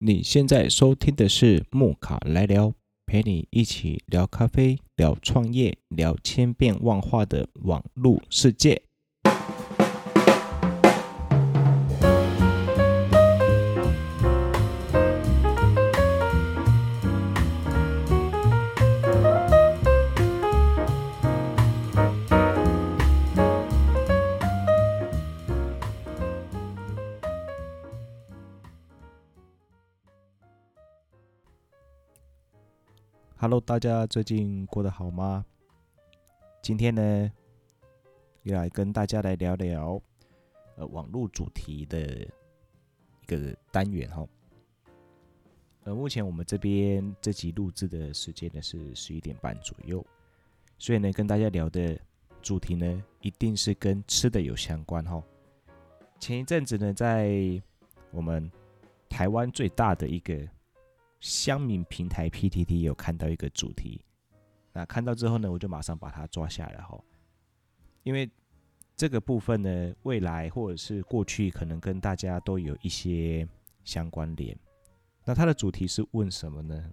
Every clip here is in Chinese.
你现在收听的是木卡来聊，陪你一起聊咖啡、聊创业、聊千变万化的网络世界。Hello，大家最近过得好吗？今天呢，要来跟大家来聊聊呃网络主题的一个单元哈。呃，目前我们这边这集录制的时间呢是十一点半左右，所以呢，跟大家聊的主题呢，一定是跟吃的有相关哈。前一阵子呢，在我们台湾最大的一个。乡民平台 PTT 有看到一个主题，那看到之后呢，我就马上把它抓下来哈，因为这个部分呢，未来或者是过去可能跟大家都有一些相关联。那它的主题是问什么呢？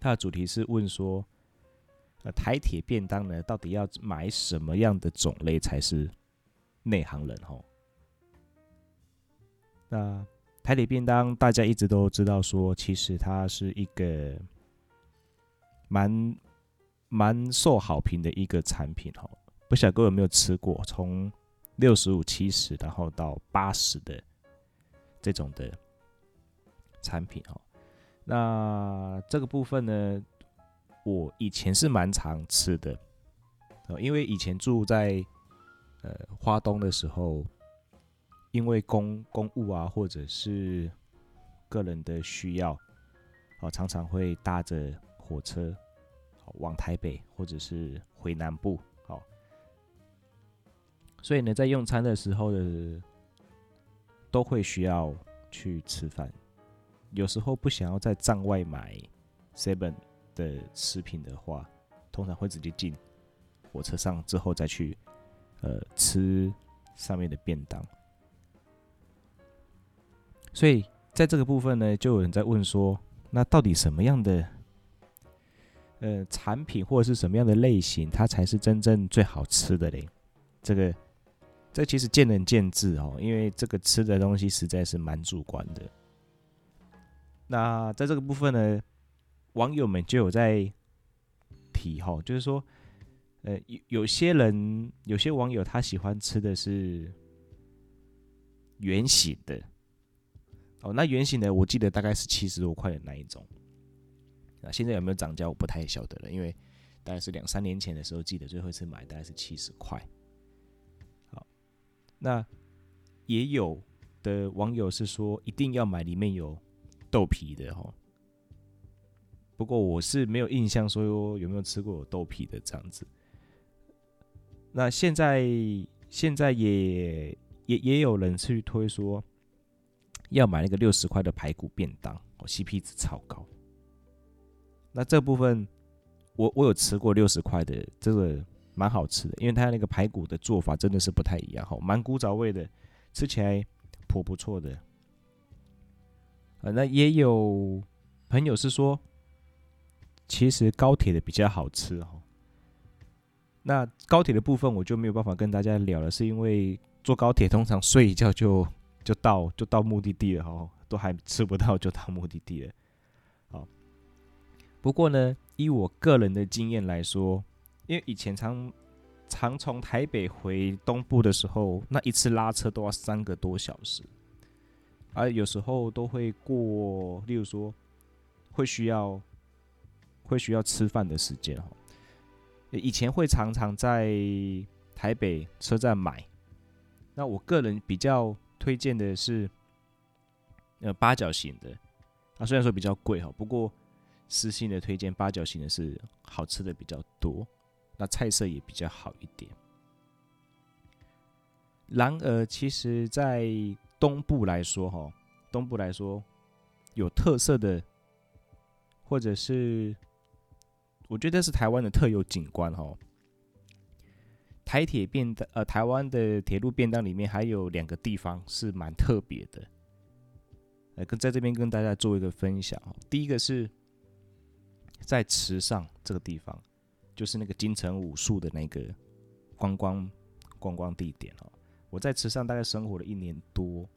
它的主题是问说，呃，台铁便当呢，到底要买什么样的种类才是内行人哈？那。台铁便当，大家一直都知道，说其实它是一个蛮蛮受好评的一个产品哈。不晓得各位有没有吃过，从六十五、七十，然后到八十的这种的产品哈。那这个部分呢，我以前是蛮常吃的，因为以前住在呃花东的时候。因为公公务啊，或者是个人的需要，哦，常常会搭着火车往台北，或者是回南部，好，所以呢，在用餐的时候呢，都会需要去吃饭。有时候不想要在站外买 seven 的食品的话，通常会直接进火车上之后再去，呃，吃上面的便当。所以在这个部分呢，就有人在问说，那到底什么样的呃产品或者是什么样的类型，它才是真正最好吃的嘞？这个这其实见仁见智哦，因为这个吃的东西实在是蛮主观的。那在这个部分呢，网友们就有在提哈，就是说，呃，有有些人有些网友他喜欢吃的是圆形的。哦，那圆形的我记得大概是七十多块的那一种，那现在有没有涨价我不太晓得了，因为大概是两三年前的时候记得最后一次买大概是七十块。好，那也有的网友是说一定要买里面有豆皮的哈，不过我是没有印象说有没有吃过有豆皮的这样子。那现在现在也也也有人去推说。要买那个六十块的排骨便当，哦，CP 值超高。那这部分我我有吃过六十块的，这个蛮好吃的，因为它那个排骨的做法真的是不太一样，哈，蛮古早味的，吃起来颇不错的。啊，那也有朋友是说，其实高铁的比较好吃，哈。那高铁的部分我就没有办法跟大家聊了，是因为坐高铁通常睡一觉就。就到就到目的地了哈，都还吃不到就到目的地了。好，不过呢，以我个人的经验来说，因为以前常常从台北回东部的时候，那一次拉车都要三个多小时，而有时候都会过，例如说会需要会需要吃饭的时间哈。以前会常常在台北车站买，那我个人比较。推荐的是，呃，八角形的，啊，虽然说比较贵哈，不过私心的推荐八角形的是好吃的比较多，那菜色也比较好一点。然而，其实，在东部来说，哈，东部来说有特色的，或者是我觉得是台湾的特有景观，哈。台铁便当，呃，台湾的铁路便当里面还有两个地方是蛮特别的，呃跟在这边跟大家做一个分享。第一个是在池上这个地方，就是那个金城武术的那个观光观光地点哦。我在池上大概生活了一年多，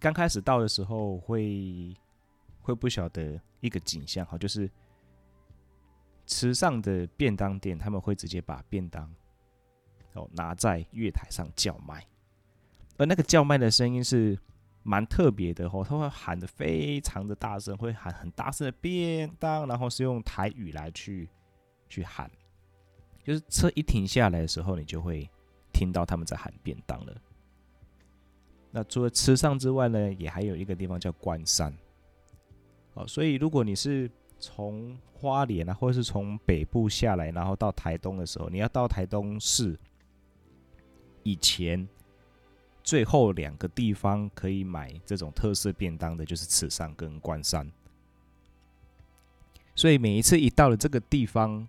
刚开始到的时候会会不晓得一个景象哈，就是池上的便当店他们会直接把便当哦拿在月台上叫卖，而那个叫卖的声音是蛮特别的哦，他会喊得非常的大声，会喊很大声的便当，然后是用台语来去去喊，就是车一停下来的时候，你就会。听到他们在喊便当了。那除了池上之外呢，也还有一个地方叫关山。哦，所以如果你是从花莲啊，或者是从北部下来，然后到台东的时候，你要到台东市以前，最后两个地方可以买这种特色便当的，就是池上跟关山。所以每一次一到了这个地方，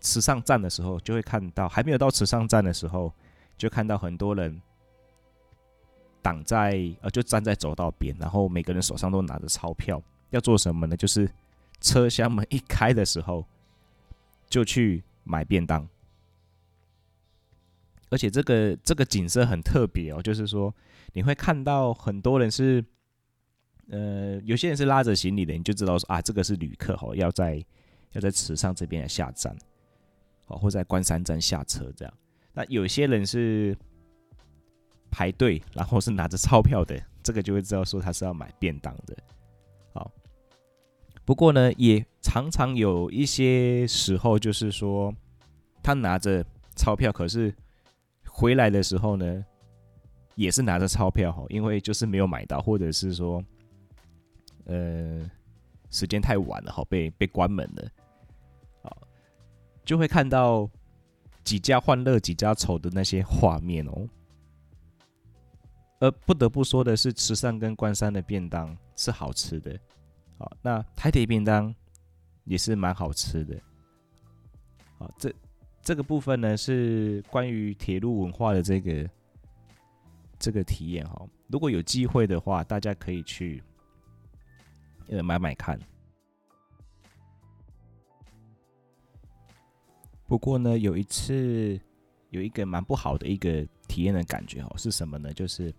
池上站的时候，就会看到还没有到池上站的时候，就看到很多人挡在呃，就站在走道边，然后每个人手上都拿着钞票，要做什么呢？就是车厢门一开的时候，就去买便当。而且这个这个景色很特别哦，就是说你会看到很多人是，呃，有些人是拉着行李的，你就知道说啊，这个是旅客哦，要在要在池上这边来下站。哦，或在关山站下车这样。那有些人是排队，然后是拿着钞票的，这个就会知道说他是要买便当的。不过呢，也常常有一些时候，就是说他拿着钞票，可是回来的时候呢，也是拿着钞票哈，因为就是没有买到，或者是说，呃，时间太晚了哈，被被关门了。就会看到几家欢乐几家愁的那些画面哦。而不得不说的是，池上跟关山的便当是好吃的，好，那台铁便当也是蛮好吃的。好，这这个部分呢是关于铁路文化的这个这个体验哈。如果有机会的话，大家可以去呃买买看。不过呢，有一次有一个蛮不好的一个体验的感觉哦，是什么呢？就是，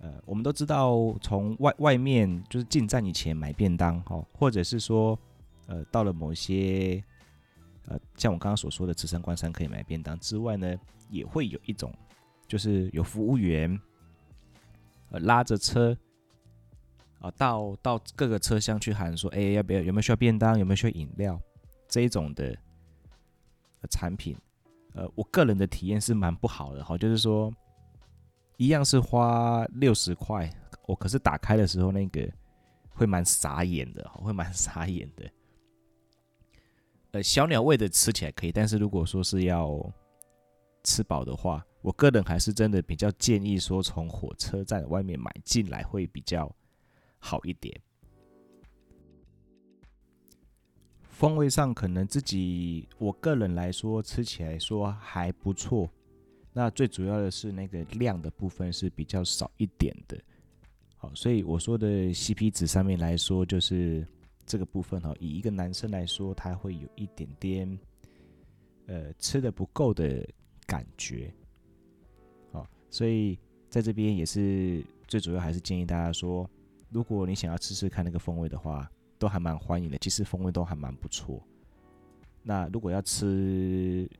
呃，我们都知道从外外面就是进站以前买便当哦，或者是说，呃，到了某些，呃，像我刚刚所说的池上关山可以买便当之外呢，也会有一种，就是有服务员，呃，拉着车，啊，到到各个车厢去喊说，哎，要不要？有没有需要便当？有没有需要饮料？这一种的。产品，呃，我个人的体验是蛮不好的哈，就是说，一样是花六十块，我可是打开的时候那个会蛮傻眼的，会蛮傻眼的。呃，小鸟味的吃起来可以，但是如果说是要吃饱的话，我个人还是真的比较建议说从火车站外面买进来会比较好一点。风味上可能自己，我个人来说吃起来说还不错。那最主要的是那个量的部分是比较少一点的。好，所以我说的 CP 值上面来说，就是这个部分哈，以一个男生来说，他会有一点点呃吃的不够的感觉。好，所以在这边也是最主要还是建议大家说，如果你想要吃吃看那个风味的话。都还蛮欢迎的，其实风味都还蛮不错。那如果要吃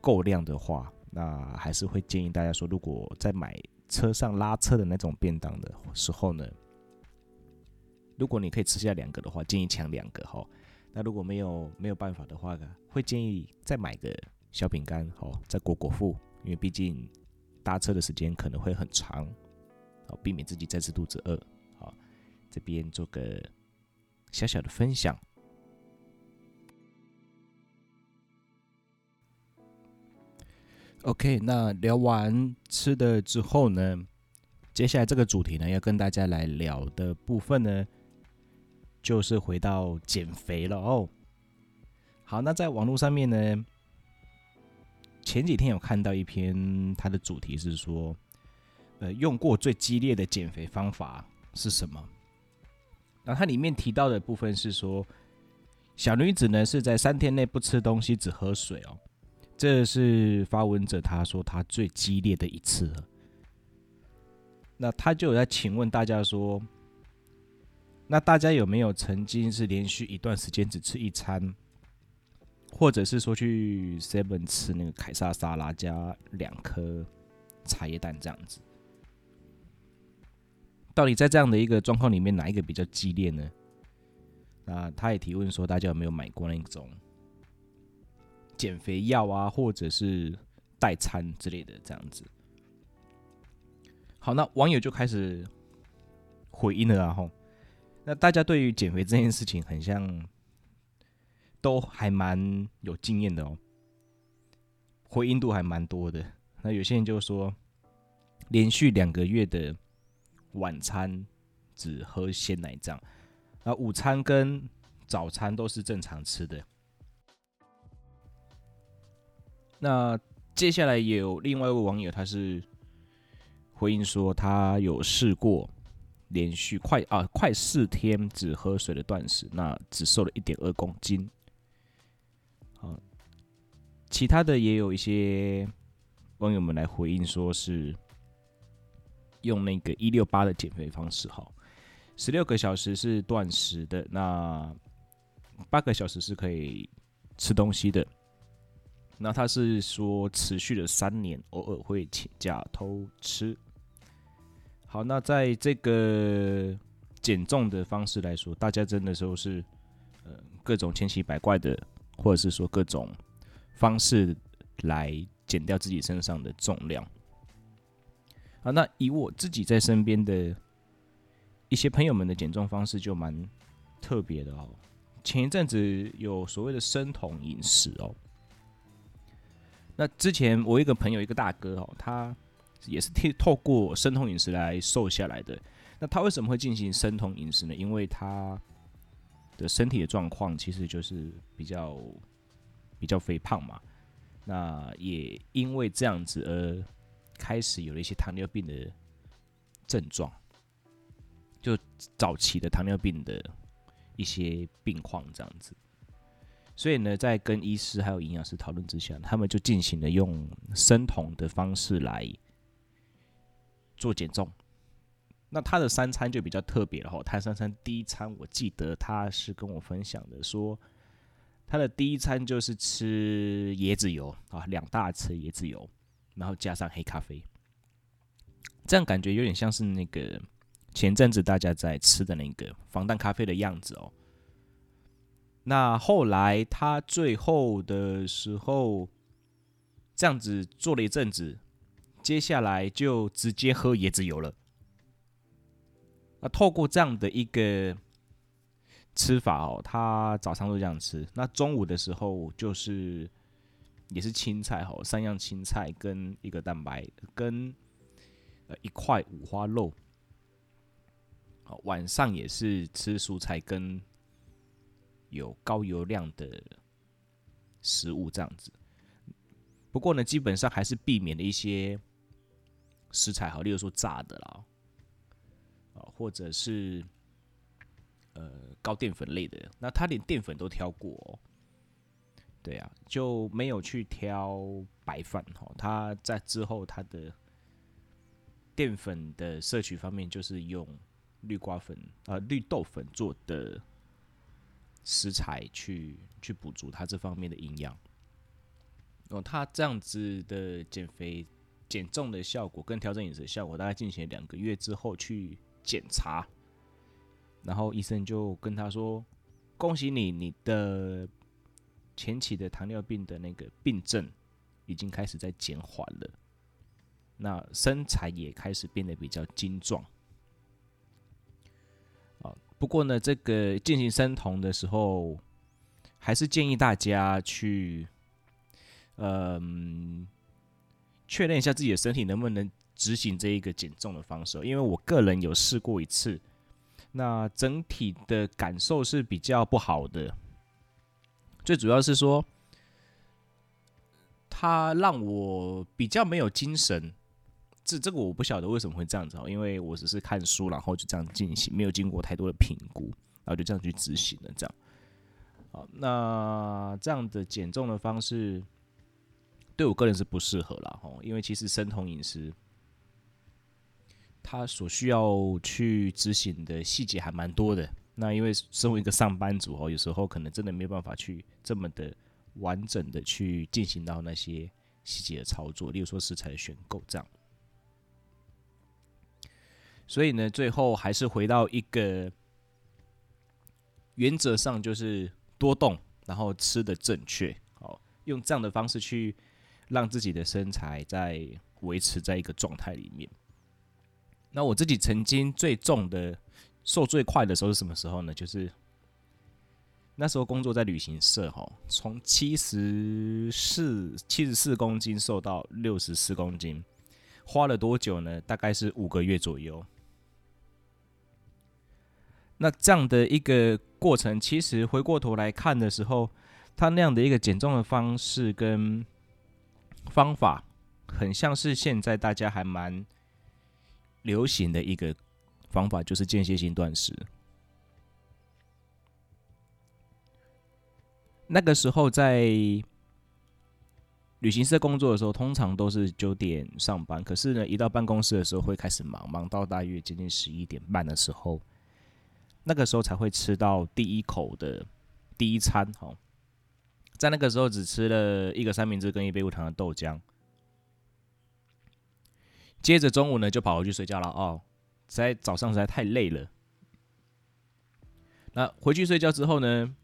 够量的话，那还是会建议大家说，如果在买车上拉车的那种便当的时候呢，如果你可以吃下两个的话，建议抢两个哈。那如果没有没有办法的话呢，会建议再买个小饼干哦，再果果腹，因为毕竟搭车的时间可能会很长，好避免自己再次肚子饿。好，这边做个。小小的分享。OK，那聊完吃的之后呢，接下来这个主题呢，要跟大家来聊的部分呢，就是回到减肥了哦。好，那在网络上面呢，前几天有看到一篇，它的主题是说，呃用过最激烈的减肥方法是什么？那它里面提到的部分是说，小女子呢是在三天内不吃东西，只喝水哦。这是发文者他说他最激烈的一次了。那他就有在请问大家说，那大家有没有曾经是连续一段时间只吃一餐，或者是说去 Seven 吃那个凯撒沙拉加两颗茶叶蛋这样子？到底在这样的一个状况里面，哪一个比较激烈呢？那他也提问说，大家有没有买过那种减肥药啊，或者是代餐之类的这样子？好，那网友就开始回应了，然后，那大家对于减肥这件事情，很像都还蛮有经验的哦，回应度还蛮多的。那有些人就说，连续两个月的晚餐只喝鲜奶这样，那午餐跟早餐都是正常吃的。那接下来也有另外一位网友，他是。回应说，他有试过连续快啊快四天只喝水的断食，那只瘦了一点二公斤。好，其他的也有一些网友们来回应，说是用那个一六八的减肥方式，哈，十六个小时是断食的，那八个小时是可以吃东西的。那他是说持续了三年，偶尔会请假偷吃。好，那在这个减重的方式来说，大家真的都是呃各种千奇百怪的，或者是说各种方式来减掉自己身上的重量。啊，那以我自己在身边的一些朋友们的减重方式就蛮特别的哦。前一阵子有所谓的生酮饮食哦。那之前我一个朋友，一个大哥哦，他。也是透透过生酮饮食来瘦下来的。那他为什么会进行生酮饮食呢？因为他的身体的状况其实就是比较比较肥胖嘛。那也因为这样子而开始有了一些糖尿病的症状，就早期的糖尿病的一些病况这样子。所以呢，在跟医师还有营养师讨论之下，他们就进行了用生酮的方式来。做减重，那他的三餐就比较特别了哈。他三餐第一餐，我记得他是跟我分享的，说他的第一餐就是吃椰子油啊，两大匙椰子油，然后加上黑咖啡，这样感觉有点像是那个前阵子大家在吃的那个防弹咖啡的样子哦。那后来他最后的时候这样子做了一阵子。接下来就直接喝椰子油了。那透过这样的一个吃法哦，他早上都这样吃。那中午的时候就是也是青菜哦，三样青菜跟一个蛋白跟呃一块五花肉。晚上也是吃蔬菜跟有高油量的食物这样子。不过呢，基本上还是避免了一些。食材好，例如说炸的啦，啊，或者是呃高淀粉类的，那他连淀粉都挑过哦，对啊，就没有去挑白饭哈。他在之后他的淀粉的摄取方面，就是用绿瓜粉啊、绿豆粉做的食材去去补足他这方面的营养。哦，他这样子的减肥。减重的效果跟调整饮食的效果，大概进行两个月之后去检查，然后医生就跟他说：“恭喜你，你的前期的糖尿病的那个病症已经开始在减缓了，那身材也开始变得比较精壮。”不过呢，这个进行生酮的时候，还是建议大家去，嗯。确认一下自己的身体能不能执行这一个减重的方式，因为我个人有试过一次，那整体的感受是比较不好的。最主要是说，它让我比较没有精神，这这个我不晓得为什么会这样子哦，因为我只是看书，然后就这样进行，没有经过太多的评估，然后就这样去执行了。这样，好，那这样的减重的方式对我个人是不适合了哦，因为其实生酮饮食它所需要去执行的细节还蛮多的。那因为身为一个上班族哦，有时候可能真的没有办法去这么的完整的去进行到那些细节的操作，例如说食材的选购这样。所以呢，最后还是回到一个原则上，就是多动，然后吃的正确，哦，用这样的方式去让自己的身材在维持在一个状态里面。那我自己曾经最重的、瘦最快的时候是什么时候呢？就是那时候工作在旅行社，哈，从七十四、七十四公斤瘦到六十四公斤，花了多久呢？大概是五个月左右。那这样的一个过程，其实回过头来看的时候，他那样的一个减重的方式跟方法，很像是现在大家还蛮流行的一个方法，就是间歇性断食。那个时候在旅行社工作的时候，通常都是九点上班，可是呢，一到办公室的时候会开始忙，忙到大约接近十一点半的时候。那个时候才会吃到第一口的第一餐，哦，在那个时候只吃了一个三明治跟一杯无糖的豆浆，接着中午呢就跑回去睡觉了哦，在早上实在太累了。那回去睡觉之后呢，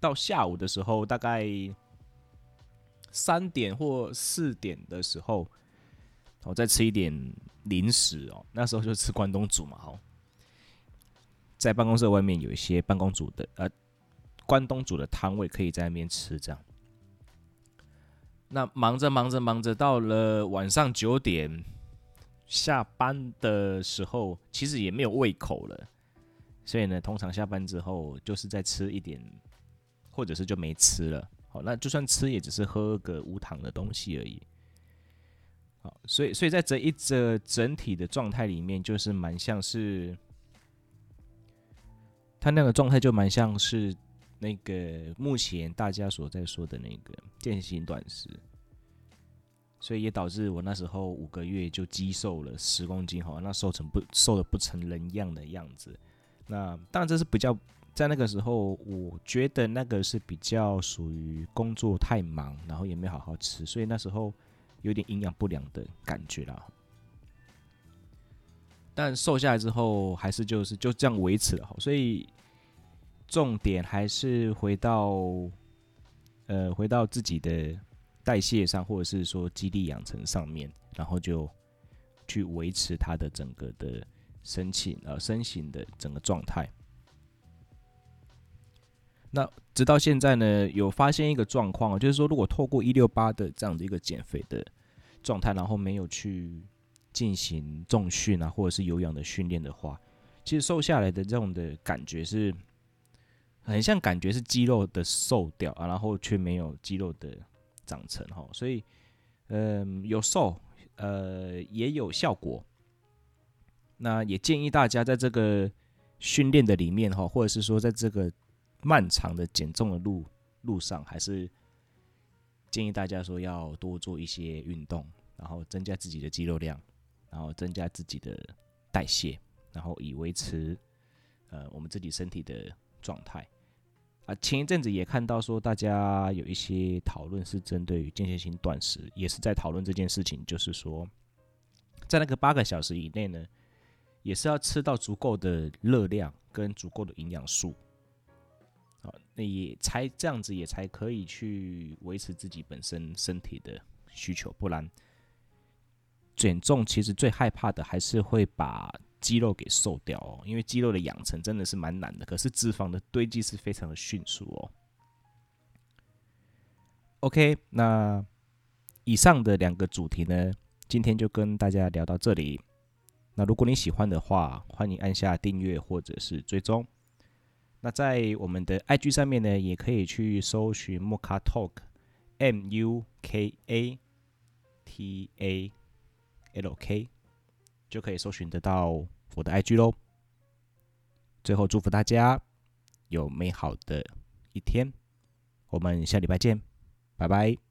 到下午的时候大概三点或四点的时候，我再吃一点零食哦，那时候就吃关东煮嘛，哦。在办公室外面有一些办公组的呃关东煮的摊位，可以在那边吃。这样，那忙着忙着忙着，到了晚上九点下班的时候，其实也没有胃口了。所以呢，通常下班之后就是再吃一点，或者是就没吃了。好，那就算吃，也只是喝个无糖的东西而已。好，所以所以在这一则整体的状态里面，就是蛮像是。他那个状态就蛮像是那个目前大家所在说的那个间歇性断食，所以也导致我那时候五个月就肌瘦了十公斤，哈，那瘦成不瘦的不成人样的样子。那当然这是比较在那个时候，我觉得那个是比较属于工作太忙，然后也没好好吃，所以那时候有点营养不良的感觉啦。但瘦下来之后，还是就是就这样维持了好，所以重点还是回到，呃，回到自己的代谢上，或者是说肌力养成上面，然后就去维持它的整个的身形呃身形的整个状态。那直到现在呢，有发现一个状况，就是说如果透过一六八的这样的一个减肥的状态，然后没有去。进行重训啊，或者是有氧的训练的话，其实瘦下来的这种的感觉是很像，感觉是肌肉的瘦掉啊，然后却没有肌肉的长成哈。所以，嗯，有瘦，呃，也有效果。那也建议大家在这个训练的里面哈，或者是说在这个漫长的减重的路路上，还是建议大家说要多做一些运动，然后增加自己的肌肉量。然后增加自己的代谢，然后以维持呃我们自己身体的状态啊。前一阵子也看到说，大家有一些讨论是针对于间歇性断食，也是在讨论这件事情，就是说在那个八个小时以内呢，也是要吃到足够的热量跟足够的营养素，啊，那也才这样子也才可以去维持自己本身身体的需求，不然。减重其实最害怕的还是会把肌肉给瘦掉哦，因为肌肉的养成真的是蛮难的，可是脂肪的堆积是非常的迅速哦。OK，那以上的两个主题呢，今天就跟大家聊到这里。那如果你喜欢的话，欢迎按下订阅或者是追踪。那在我们的 IG 上面呢，也可以去搜寻 Muka Talk，M U K A T A。LK，就可以搜寻得到我的 IG 喽。最后祝福大家有美好的一天，我们下礼拜见，拜拜。